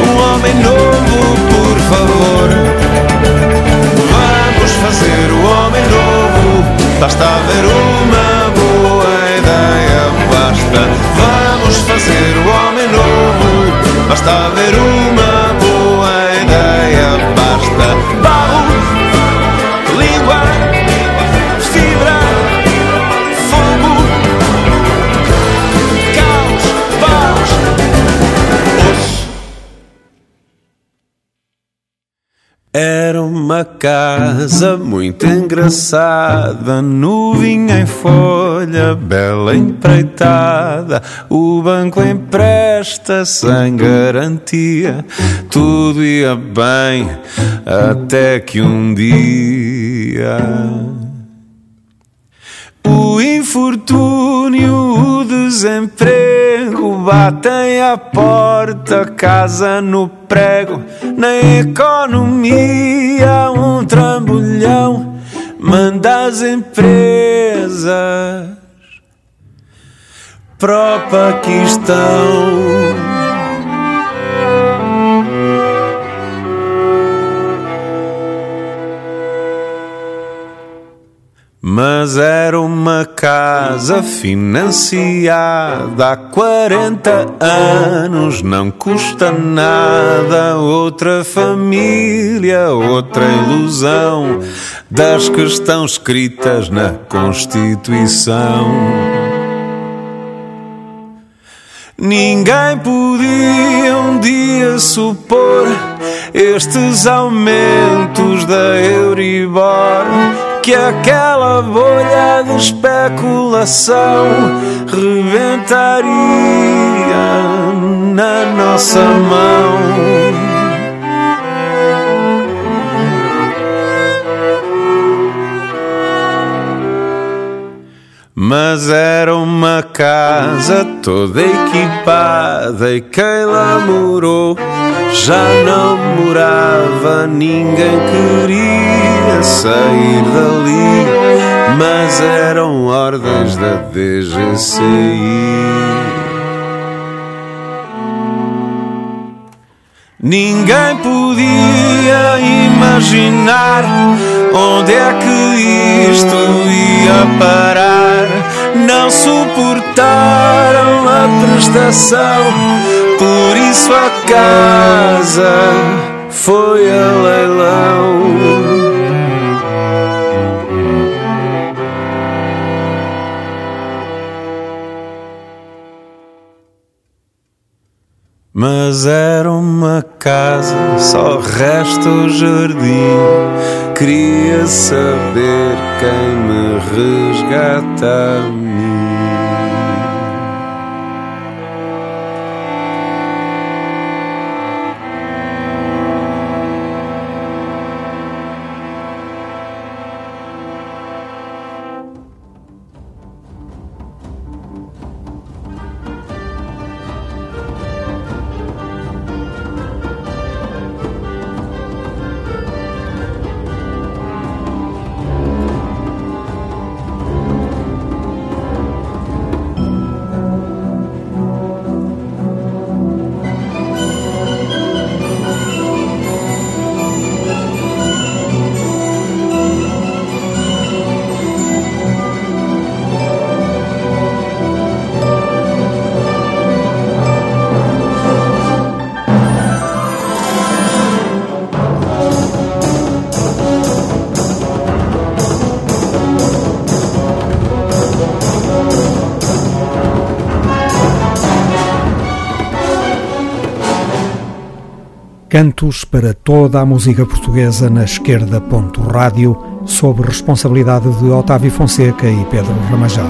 Um homem novo, por favor. Vamos fazer o homem novo. Basta haver uma boa ideia. Basta. Vamos fazer o homem novo. Basta haver uma boa ideia. Era casa muito engraçada, nuvinha em folha, bela empreitada. O banco empresta sem garantia, tudo ia bem até que um dia. O infortúnio, o desemprego batem à porta, casa no prego, na economia um trambolhão manda as empresas pro Paquistão. Mas era uma casa financiada há 40 anos, não custa nada. Outra família, outra ilusão das que estão escritas na Constituição. Ninguém podia um dia supor estes aumentos da Euribor que aquela bolha de especulação rebentaria na nossa mão. Mas era uma casa toda equipada e quem lá morou já não morava, ninguém queria sair dali, mas eram ordens da DGCI. Ninguém podia imaginar onde é que isto ia parar. Não suportaram a prestação, por isso a casa foi a leilão. Mas era uma casa, só resta o jardim. Queria saber quem me resgata Cantos para toda a música portuguesa na esquerda. Rádio, sob responsabilidade de Otávio Fonseca e Pedro Ramajal.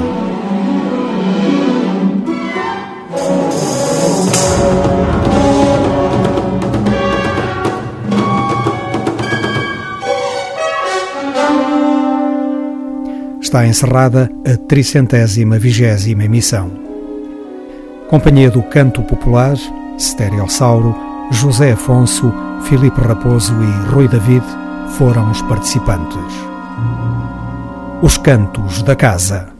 Está encerrada a tricentésima vigésima emissão. Companhia do Canto Popular, Stereossauro, José Afonso, Filipe Raposo e Rui David foram os participantes. Os Cantos da Casa.